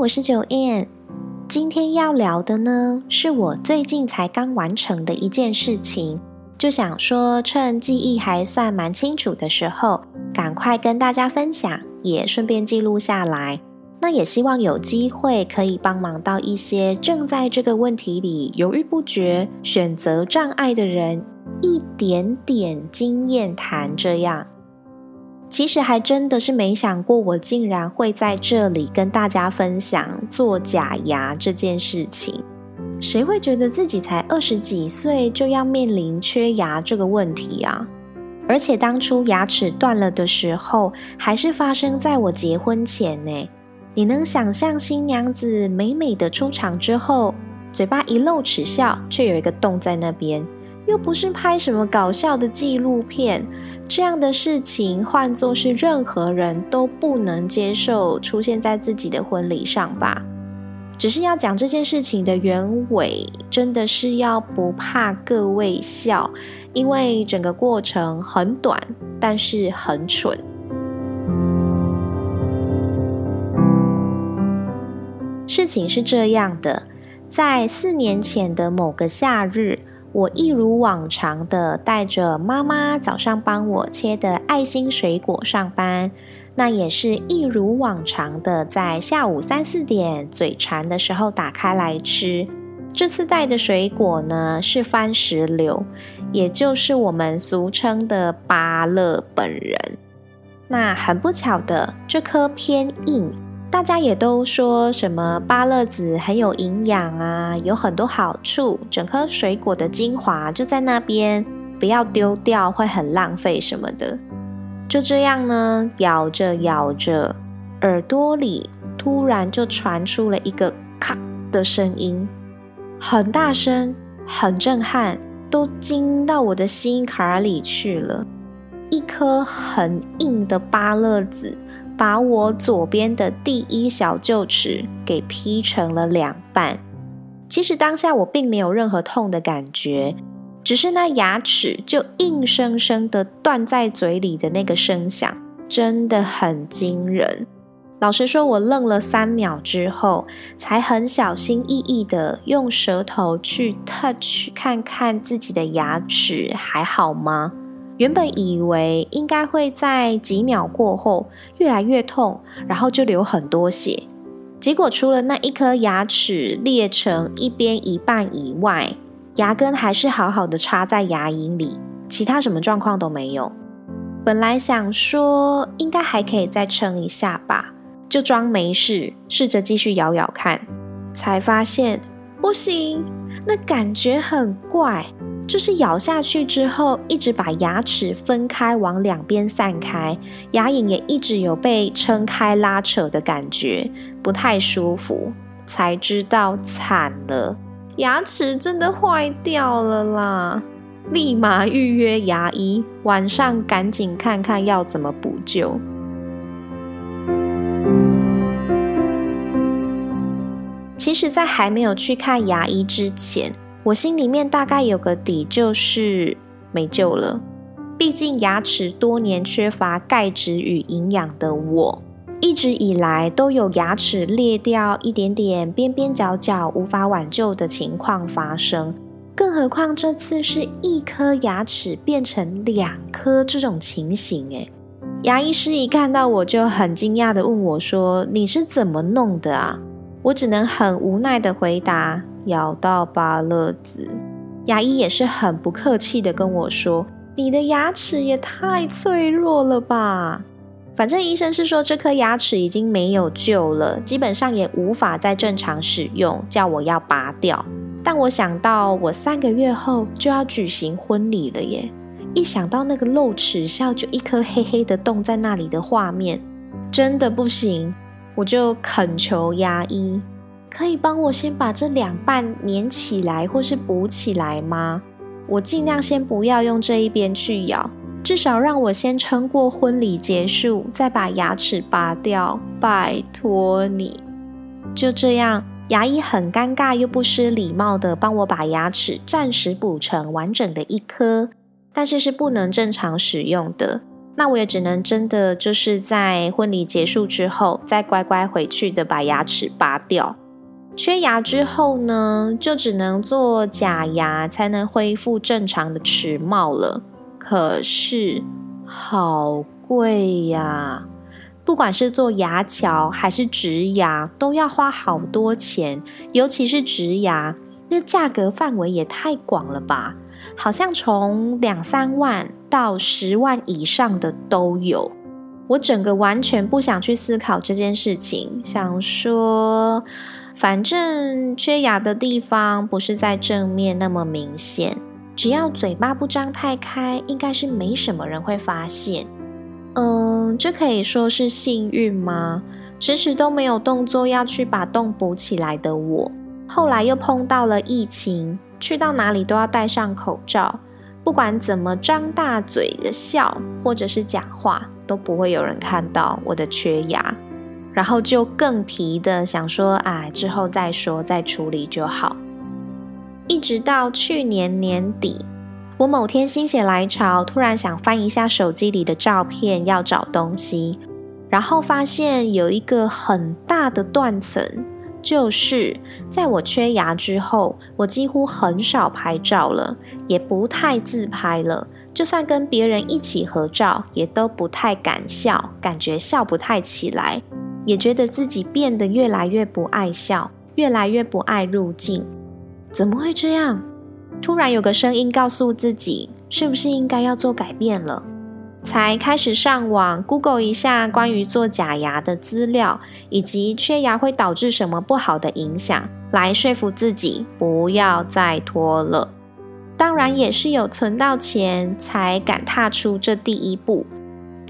我是九燕。今天要聊的呢，是我最近才刚完成的一件事情，就想说趁记忆还算蛮清楚的时候，赶快跟大家分享，也顺便记录下来。那也希望有机会可以帮忙到一些正在这个问题里犹豫不决、选择障碍的人，一点点经验谈这样。其实还真的是没想过，我竟然会在这里跟大家分享做假牙这件事情。谁会觉得自己才二十几岁就要面临缺牙这个问题啊？而且当初牙齿断了的时候，还是发生在我结婚前呢。你能想象新娘子美美的出场之后，嘴巴一露齿笑，却有一个洞在那边？又不是拍什么搞笑的纪录片，这样的事情换作是任何人都不能接受出现在自己的婚礼上吧？只是要讲这件事情的原委，真的是要不怕各位笑，因为整个过程很短，但是很蠢。事情是这样的，在四年前的某个夏日。我一如往常的带着妈妈早上帮我切的爱心水果上班，那也是一如往常的在下午三四点嘴馋的时候打开来吃。这次带的水果呢是番石榴，也就是我们俗称的芭乐本人。那很不巧的，这颗偏硬。大家也都说什么芭乐籽很有营养啊，有很多好处，整颗水果的精华就在那边，不要丢掉，会很浪费什么的。就这样呢，咬着咬着，耳朵里突然就传出了一个咔的声音，很大声，很震撼，都惊到我的心坎里去了。一颗很硬的芭乐籽。把我左边的第一小臼齿给劈成了两半。其实当下我并没有任何痛的感觉，只是那牙齿就硬生生的断在嘴里的那个声响，真的很惊人。老实说，我愣了三秒之后，才很小心翼翼的用舌头去 touch 看看自己的牙齿还好吗？原本以为应该会在几秒过后越来越痛，然后就流很多血。结果除了那一颗牙齿裂成一边一半以外，牙根还是好好的插在牙龈里，其他什么状况都没有。本来想说应该还可以再撑一下吧，就装没事，试着继续咬咬看，才发现不行，那感觉很怪。就是咬下去之后，一直把牙齿分开，往两边散开，牙龈也一直有被撑开拉扯的感觉，不太舒服。才知道惨了，牙齿真的坏掉了啦！立马预约牙医，晚上赶紧看看要怎么补救。其实，在还没有去看牙医之前。我心里面大概有个底，就是没救了。毕竟牙齿多年缺乏钙质与营养的我，一直以来都有牙齿裂掉一点点、边边角角无法挽救的情况发生。更何况这次是一颗牙齿变成两颗这种情形，诶牙医师一看到我就很惊讶的问我说：“你是怎么弄的啊？”我只能很无奈的回答。咬到芭乐籽，牙医也是很不客气的跟我说：“你的牙齿也太脆弱了吧！”反正医生是说这颗牙齿已经没有救了，基本上也无法再正常使用，叫我要拔掉。但我想到我三个月后就要举行婚礼了耶，一想到那个露齿笑就一颗黑黑的洞在那里的画面，真的不行。我就恳求牙医，可以帮我先把这两半粘起来，或是补起来吗？我尽量先不要用这一边去咬，至少让我先撑过婚礼结束，再把牙齿拔掉。拜托你，就这样。牙医很尴尬又不失礼貌的帮我把牙齿暂时补成完整的一颗，但是是不能正常使用的。那我也只能真的就是在婚礼结束之后，再乖乖回去的把牙齿拔掉。缺牙之后呢，就只能做假牙才能恢复正常的齿貌了。可是好贵呀！不管是做牙桥还是植牙，都要花好多钱，尤其是植牙，那价格范围也太广了吧？好像从两三万到十万以上的都有。我整个完全不想去思考这件事情，想说，反正缺牙的地方不是在正面那么明显，只要嘴巴不张太开，应该是没什么人会发现。嗯，这可以说是幸运吗？迟迟都没有动作要去把洞补起来的我，后来又碰到了疫情，去到哪里都要戴上口罩，不管怎么张大嘴的笑或者是讲话，都不会有人看到我的缺牙，然后就更皮的想说，啊，之后再说，再处理就好。一直到去年年底。我某天心血来潮，突然想翻一下手机里的照片，要找东西，然后发现有一个很大的断层，就是在我缺牙之后，我几乎很少拍照了，也不太自拍了，就算跟别人一起合照，也都不太敢笑，感觉笑不太起来，也觉得自己变得越来越不爱笑，越来越不爱入镜，怎么会这样？突然有个声音告诉自己，是不是应该要做改变了？才开始上网 Google 一下关于做假牙的资料，以及缺牙会导致什么不好的影响，来说服自己不要再拖了。当然也是有存到钱才敢踏出这第一步。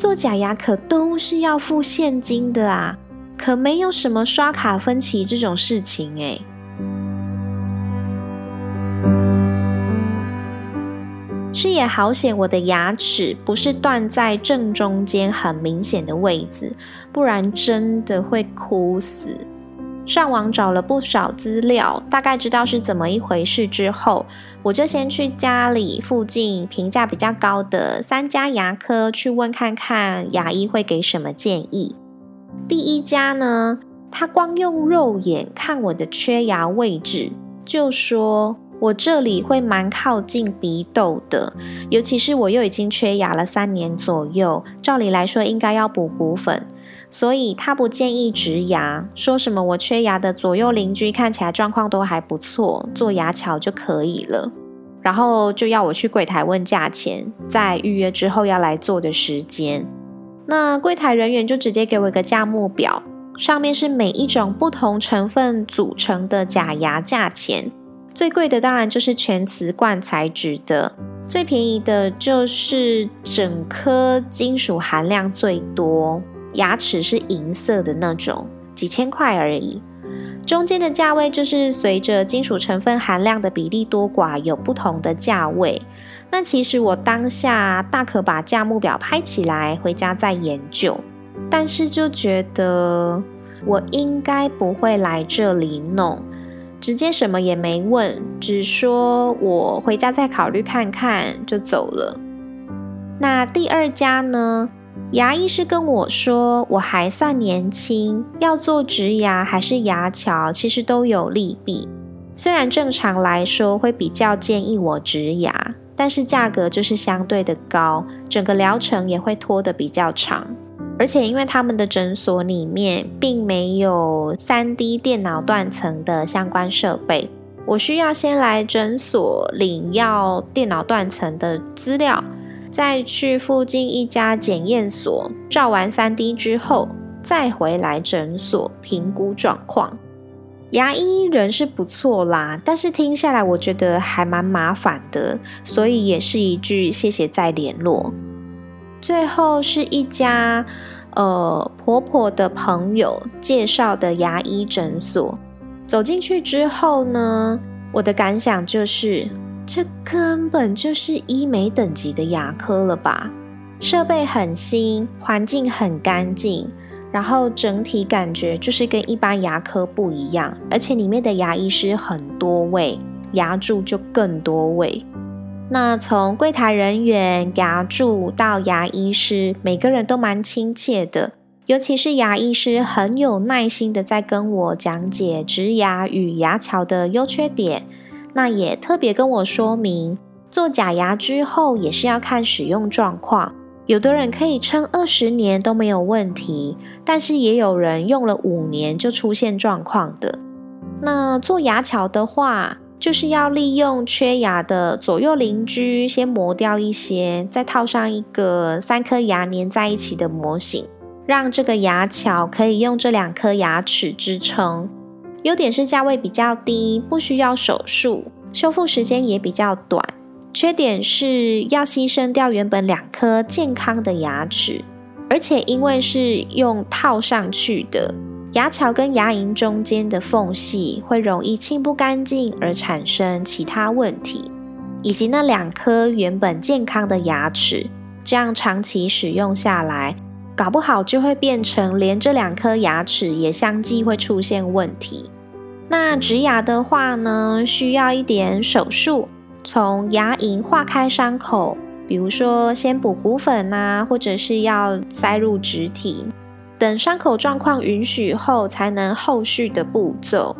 做假牙可都是要付现金的啊，可没有什么刷卡分期这种事情诶。是也好险，我的牙齿不是断在正中间很明显的位置，不然真的会哭死。上网找了不少资料，大概知道是怎么一回事之后，我就先去家里附近评价比较高的三家牙科去问看看牙医会给什么建议。第一家呢，他光用肉眼看我的缺牙位置，就说。我这里会蛮靠近鼻窦的，尤其是我又已经缺牙了三年左右，照理来说应该要补骨粉，所以他不建议植牙，说什么我缺牙的左右邻居看起来状况都还不错，做牙桥就可以了，然后就要我去柜台问价钱，在预约之后要来做的时间，那柜台人员就直接给我一个价目表，上面是每一种不同成分组成的假牙价钱。最贵的当然就是全瓷冠材质的，最便宜的就是整颗金属含量最多，牙齿是银色的那种，几千块而已。中间的价位就是随着金属成分含量的比例多寡有不同的价位。那其实我当下大可把价目表拍起来回家再研究，但是就觉得我应该不会来这里弄。直接什么也没问，只说我回家再考虑看看就走了。那第二家呢？牙医是跟我说我还算年轻，要做植牙还是牙桥，其实都有利弊。虽然正常来说会比较建议我植牙，但是价格就是相对的高，整个疗程也会拖得比较长。而且，因为他们的诊所里面并没有三 D 电脑断层的相关设备，我需要先来诊所领要电脑断层的资料，再去附近一家检验所照完三 D 之后，再回来诊所评估状况。牙医人是不错啦，但是听下来我觉得还蛮麻烦的，所以也是一句谢谢再联络。最后是一家呃婆婆的朋友介绍的牙医诊所，走进去之后呢，我的感想就是，这根本就是医美等级的牙科了吧？设备很新，环境很干净。然后整体感觉就是跟一般牙科不一样，而且里面的牙医师很多位，牙柱就更多位。那从柜台人员、牙柱到牙医师，每个人都蛮亲切的，尤其是牙医师很有耐心的在跟我讲解植牙与牙桥的优缺点。那也特别跟我说明，做假牙之后也是要看使用状况。有的人可以撑二十年都没有问题，但是也有人用了五年就出现状况的。那做牙桥的话，就是要利用缺牙的左右邻居先磨掉一些，再套上一个三颗牙粘在一起的模型，让这个牙桥可以用这两颗牙齿支撑。优点是价位比较低，不需要手术，修复时间也比较短。缺点是要牺牲掉原本两颗健康的牙齿，而且因为是用套上去的，牙桥跟牙龈中间的缝隙会容易清不干净而产生其他问题，以及那两颗原本健康的牙齿，这样长期使用下来，搞不好就会变成连这两颗牙齿也相继会出现问题。那植牙的话呢，需要一点手术。从牙龈化开伤口，比如说先补骨粉呐，或者是要塞入植体，等伤口状况允许后，才能后续的步骤。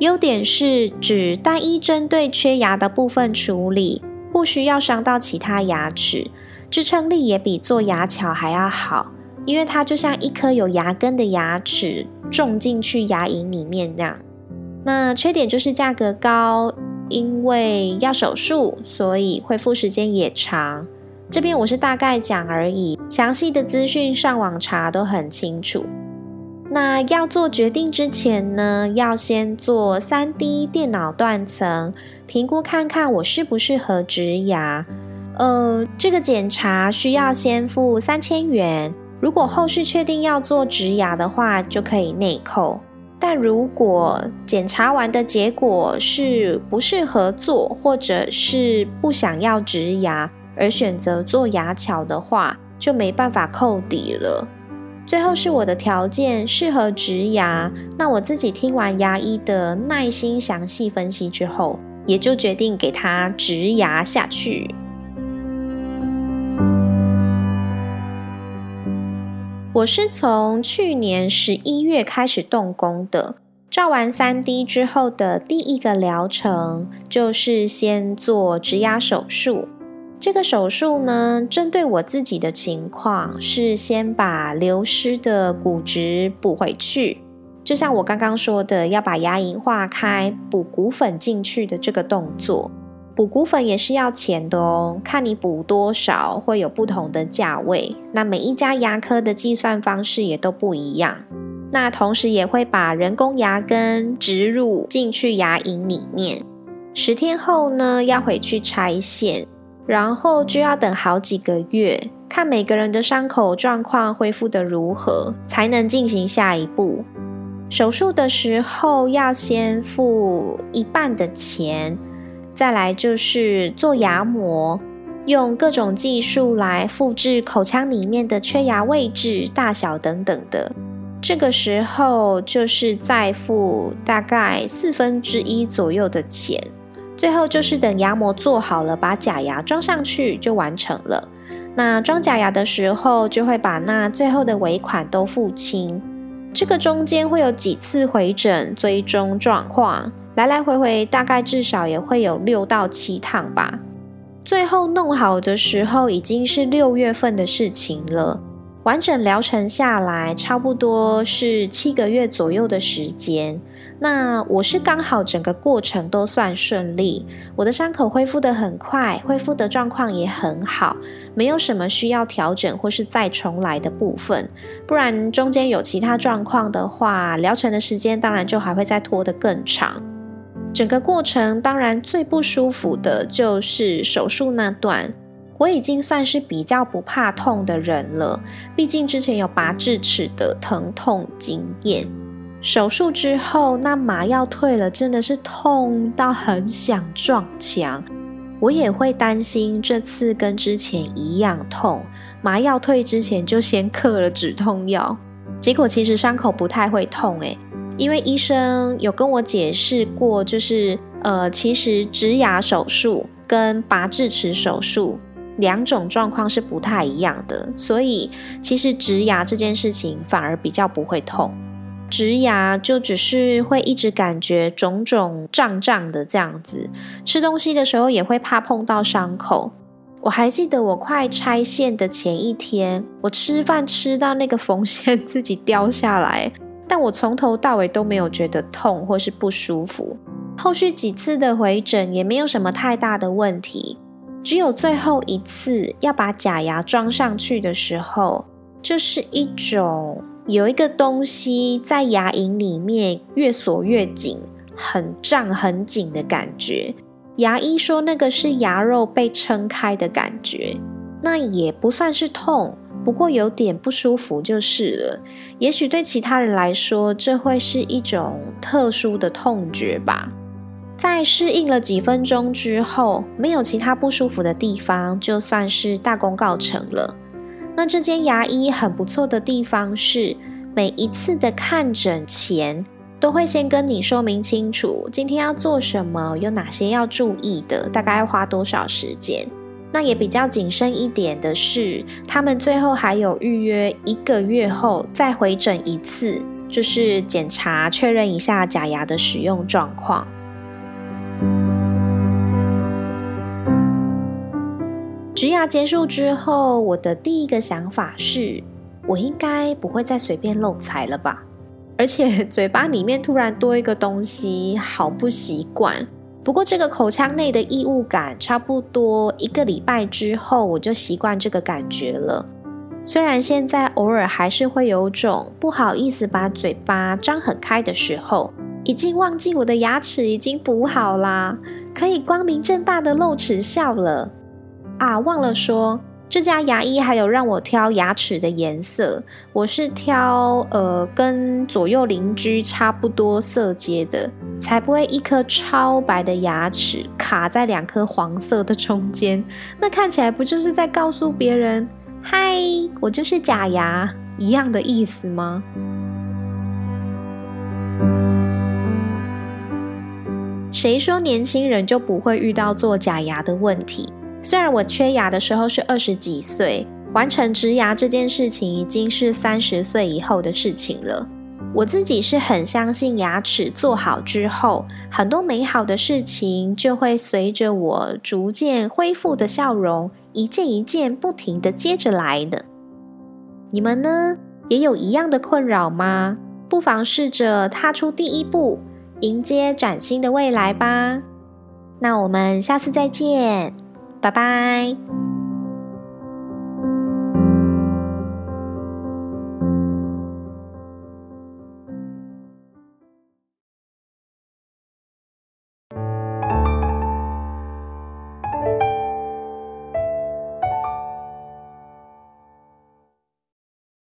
优点是只单一针对缺牙的部分处理，不需要伤到其他牙齿，支撑力也比做牙桥还要好，因为它就像一颗有牙根的牙齿种进去牙龈里面那样。那缺点就是价格高。因为要手术，所以恢复时间也长。这边我是大概讲而已，详细的资讯上网查都很清楚。那要做决定之前呢，要先做三 D 电脑断层评估，看看我适不适合植牙。呃，这个检查需要先付三千元，如果后续确定要做植牙的话，就可以内扣。但如果检查完的结果是不适合做，或者是不想要植牙而选择做牙桥的话，就没办法扣底了。最后是我的条件适合植牙，那我自己听完牙医的耐心详细分析之后，也就决定给他植牙下去。我是从去年十一月开始动工的，照完三 D 之后的第一个疗程就是先做植牙手术。这个手术呢，针对我自己的情况，是先把流失的骨质补回去，就像我刚刚说的，要把牙龈化开，补骨粉进去的这个动作。补骨粉也是要钱的哦，看你补多少会有不同的价位。那每一家牙科的计算方式也都不一样。那同时也会把人工牙根植入进去牙龈里面。十天后呢，要回去拆线，然后就要等好几个月，看每个人的伤口状况恢复的如何，才能进行下一步。手术的时候要先付一半的钱。再来就是做牙模，用各种技术来复制口腔里面的缺牙位置、大小等等的。这个时候就是再付大概四分之一左右的钱。最后就是等牙模做好了，把假牙装上去就完成了。那装假牙的时候，就会把那最后的尾款都付清。这个中间会有几次回诊追踪状况。来来回回大概至少也会有六到七趟吧。最后弄好的时候已经是六月份的事情了。完整疗程下来，差不多是七个月左右的时间。那我是刚好整个过程都算顺利，我的伤口恢复的很快，恢复的状况也很好，没有什么需要调整或是再重来的部分。不然中间有其他状况的话，疗程的时间当然就还会再拖得更长。整个过程当然最不舒服的就是手术那段。我已经算是比较不怕痛的人了，毕竟之前有拔智齿的疼痛经验。手术之后，那麻药退了，真的是痛到很想撞墙。我也会担心这次跟之前一样痛，麻药退之前就先嗑了止痛药，结果其实伤口不太会痛诶，因为医生有跟我解释过，就是呃，其实植牙手术跟拔智齿手术两种状况是不太一样的，所以其实植牙这件事情反而比较不会痛。植牙就只是会一直感觉肿肿胀胀的这样子，吃东西的时候也会怕碰到伤口。我还记得我快拆线的前一天，我吃饭吃到那个缝线自己掉下来，但我从头到尾都没有觉得痛或是不舒服。后续几次的回诊也没有什么太大的问题，只有最后一次要把假牙装上去的时候，就是一种。有一个东西在牙龈里面越锁越紧，很胀很紧的感觉。牙医说那个是牙肉被撑开的感觉，那也不算是痛，不过有点不舒服就是了。也许对其他人来说，这会是一种特殊的痛觉吧。在适应了几分钟之后，没有其他不舒服的地方，就算是大功告成了。那这间牙医很不错的地方是，每一次的看诊前都会先跟你说明清楚今天要做什么，有哪些要注意的，大概要花多少时间。那也比较谨慎一点的是，他们最后还有预约一个月后再回诊一次，就是检查确认一下假牙的使用状况。植牙结束之后，我的第一个想法是，我应该不会再随便漏财了吧？而且嘴巴里面突然多一个东西，好不习惯。不过这个口腔内的异物感，差不多一个礼拜之后，我就习惯这个感觉了。虽然现在偶尔还是会有种不好意思把嘴巴张很开的时候，已经忘记我的牙齿已经补好啦，可以光明正大的露齿笑了。啊，忘了说，这家牙医还有让我挑牙齿的颜色，我是挑呃跟左右邻居差不多色阶的，才不会一颗超白的牙齿卡在两颗黄色的中间，那看起来不就是在告诉别人，嗨，我就是假牙一样的意思吗？谁说年轻人就不会遇到做假牙的问题？虽然我缺牙的时候是二十几岁，完成植牙这件事情已经是三十岁以后的事情了。我自己是很相信牙齿做好之后，很多美好的事情就会随着我逐渐恢复的笑容，一件一件不停的接着来的。你们呢，也有一样的困扰吗？不妨试着踏出第一步，迎接崭新的未来吧。那我们下次再见。拜拜。